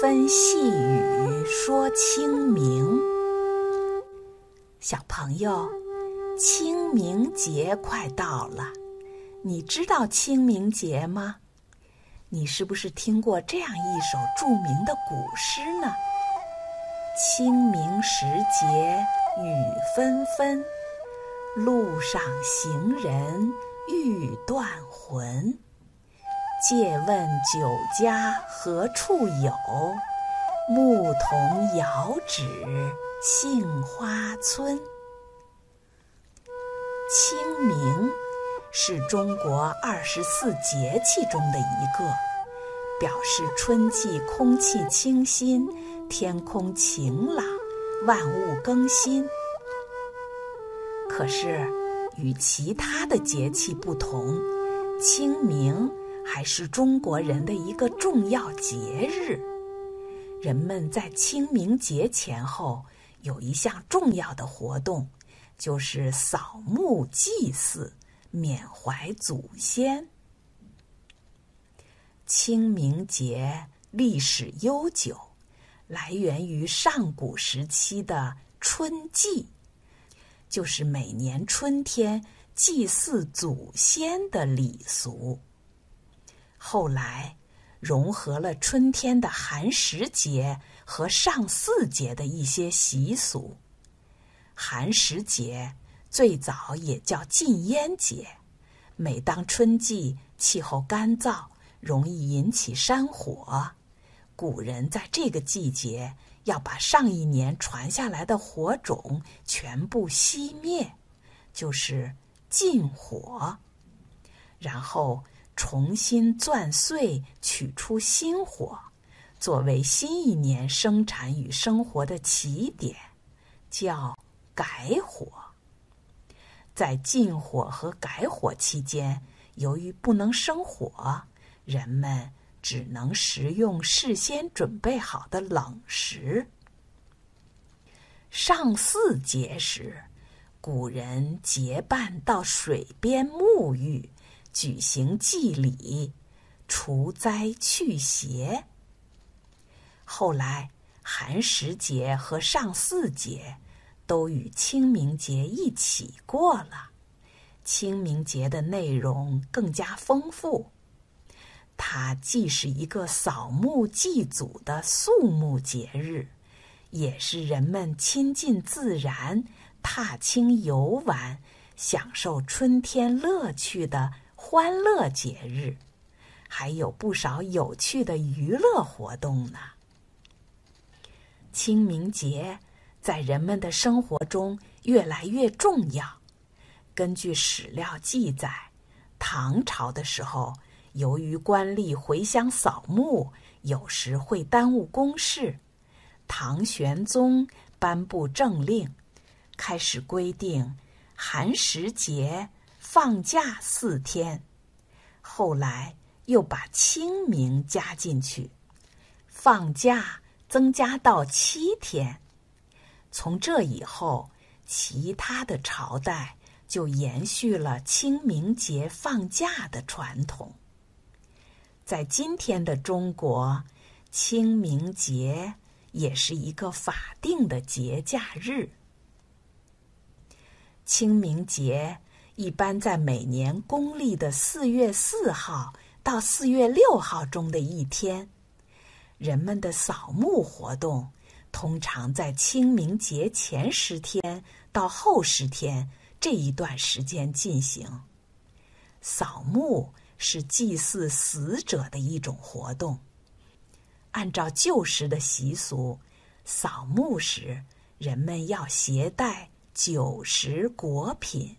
纷细雨说清明。小朋友，清明节快到了，你知道清明节吗？你是不是听过这样一首著名的古诗呢？清明时节雨纷纷，路上行人欲断魂。借问酒家何处有？牧童遥指杏花村。清明是中国二十四节气中的一个，表示春季空气清新、天空晴朗、万物更新。可是，与其他的节气不同，清明。还是中国人的一个重要节日。人们在清明节前后有一项重要的活动，就是扫墓祭祀，缅怀祖先。清明节历史悠久，来源于上古时期的春祭，就是每年春天祭祀祖先的礼俗。后来，融合了春天的寒食节和上巳节的一些习俗。寒食节最早也叫禁烟节，每当春季气候干燥，容易引起山火，古人在这个季节要把上一年传下来的火种全部熄灭，就是禁火，然后。重新钻碎，取出新火，作为新一年生产与生活的起点，叫改火。在禁火和改火期间，由于不能生火，人们只能食用事先准备好的冷食。上巳节时，古人结伴到水边沐浴。举行祭礼，除灾去邪。后来，寒食节和上巳节都与清明节一起过了。清明节的内容更加丰富，它既是一个扫墓祭祖的肃穆节日，也是人们亲近自然、踏青游玩、享受春天乐趣的。欢乐节日，还有不少有趣的娱乐活动呢。清明节在人们的生活中越来越重要。根据史料记载，唐朝的时候，由于官吏回乡扫墓，有时会耽误公事，唐玄宗颁布政令，开始规定寒食节。放假四天，后来又把清明加进去，放假增加到七天。从这以后，其他的朝代就延续了清明节放假的传统。在今天的中国，清明节也是一个法定的节假日。清明节。一般在每年公历的四月四号到四月六号中的一天，人们的扫墓活动通常在清明节前十天到后十天这一段时间进行。扫墓是祭祀死者的一种活动。按照旧时的习俗，扫墓时人们要携带酒食果品。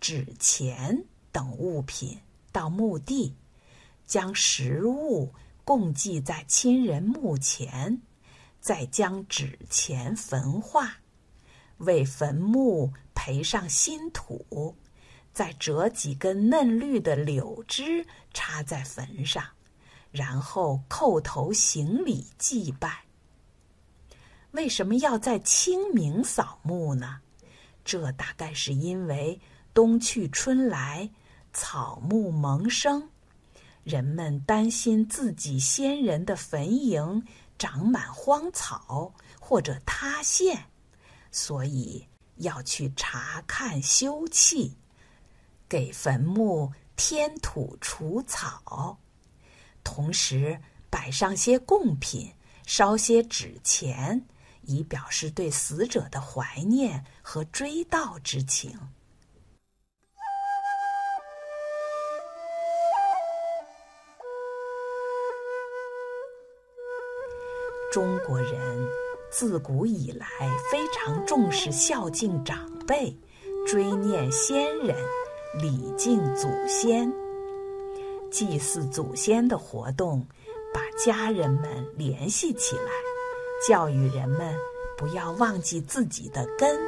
纸钱等物品到墓地，将食物供祭在亲人墓前，再将纸钱焚化，为坟墓培上新土，再折几根嫩绿的柳枝插在坟上，然后叩头行礼祭拜。为什么要在清明扫墓呢？这大概是因为。冬去春来，草木萌生，人们担心自己先人的坟茔长满荒草或者塌陷，所以要去查看修葺，给坟墓添土除草，同时摆上些贡品，烧些纸钱，以表示对死者的怀念和追悼之情。中国人自古以来非常重视孝敬长辈、追念先人、礼敬祖先。祭祀祖先的活动，把家人们联系起来，教育人们不要忘记自己的根。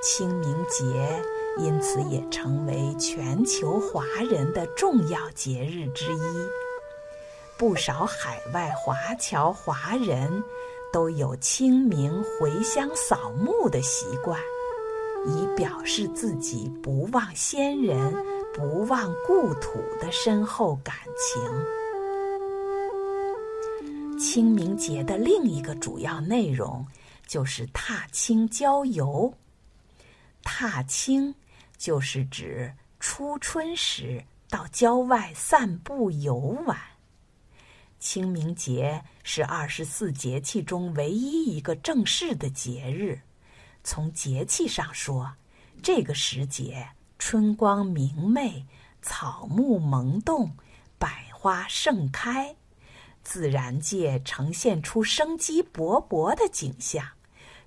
清明节因此也成为全球华人的重要节日之一。不少海外华侨华人都有清明回乡扫墓的习惯，以表示自己不忘先人、不忘故土的深厚感情。清明节的另一个主要内容就是踏青郊游。踏青就是指初春时到郊外散步游玩。清明节是二十四节气中唯一一个正式的节日。从节气上说，这个时节春光明媚，草木萌动，百花盛开，自然界呈现出生机勃勃的景象，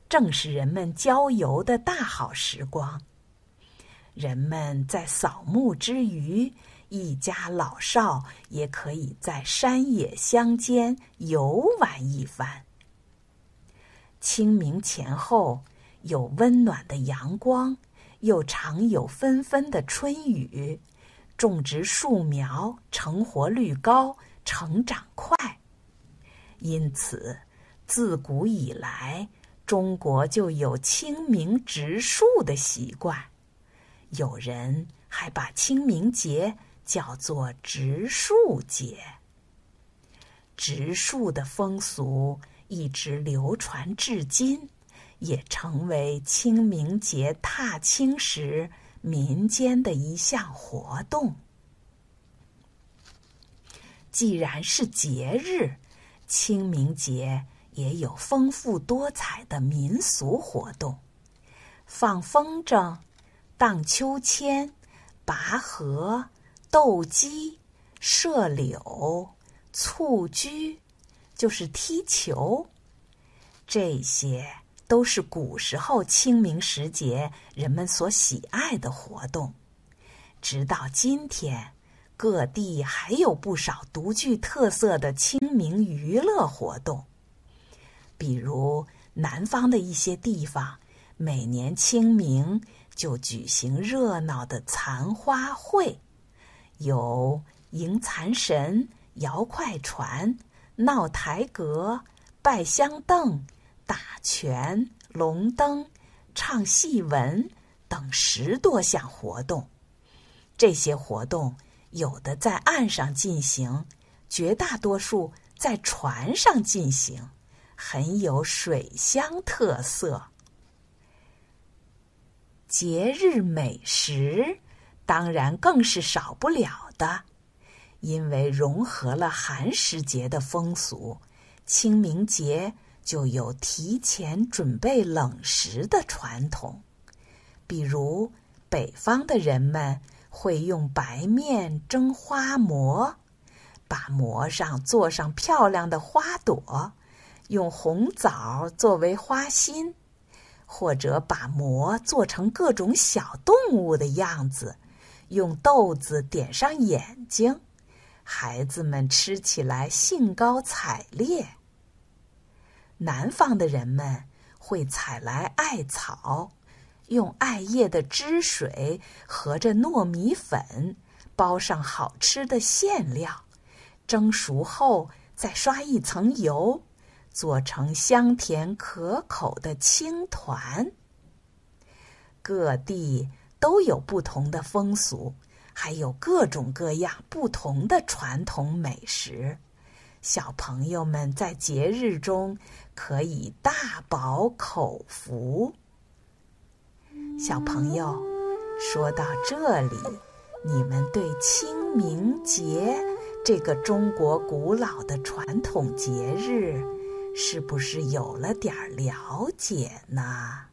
正是人们郊游的大好时光。人们在扫墓之余。一家老少也可以在山野乡间游玩一番。清明前后有温暖的阳光，又常有纷纷的春雨，种植树苗成活率高，成长快。因此，自古以来，中国就有清明植树的习惯。有人还把清明节。叫做植树节，植树的风俗一直流传至今，也成为清明节踏青时民间的一项活动。既然是节日，清明节也有丰富多彩的民俗活动，放风筝、荡秋千、拔河。斗鸡、射柳、蹴鞠，就是踢球，这些都是古时候清明时节人们所喜爱的活动。直到今天，各地还有不少独具特色的清明娱乐活动。比如南方的一些地方，每年清明就举行热闹的残花会。有迎财神、摇快船、闹台阁、拜香凳、打拳、龙灯、唱戏文等十多项活动。这些活动有的在岸上进行，绝大多数在船上进行，很有水乡特色。节日美食。当然，更是少不了的，因为融合了寒食节的风俗，清明节就有提前准备冷食的传统。比如，北方的人们会用白面蒸花馍，把馍上做上漂亮的花朵，用红枣作为花心，或者把馍做成各种小动物的样子。用豆子点上眼睛，孩子们吃起来兴高采烈。南方的人们会采来艾草，用艾叶的汁水和着糯米粉包上好吃的馅料，蒸熟后再刷一层油，做成香甜可口的青团。各地。都有不同的风俗，还有各种各样不同的传统美食。小朋友们在节日中可以大饱口福。小朋友，说到这里，你们对清明节这个中国古老的传统节日，是不是有了点了解呢？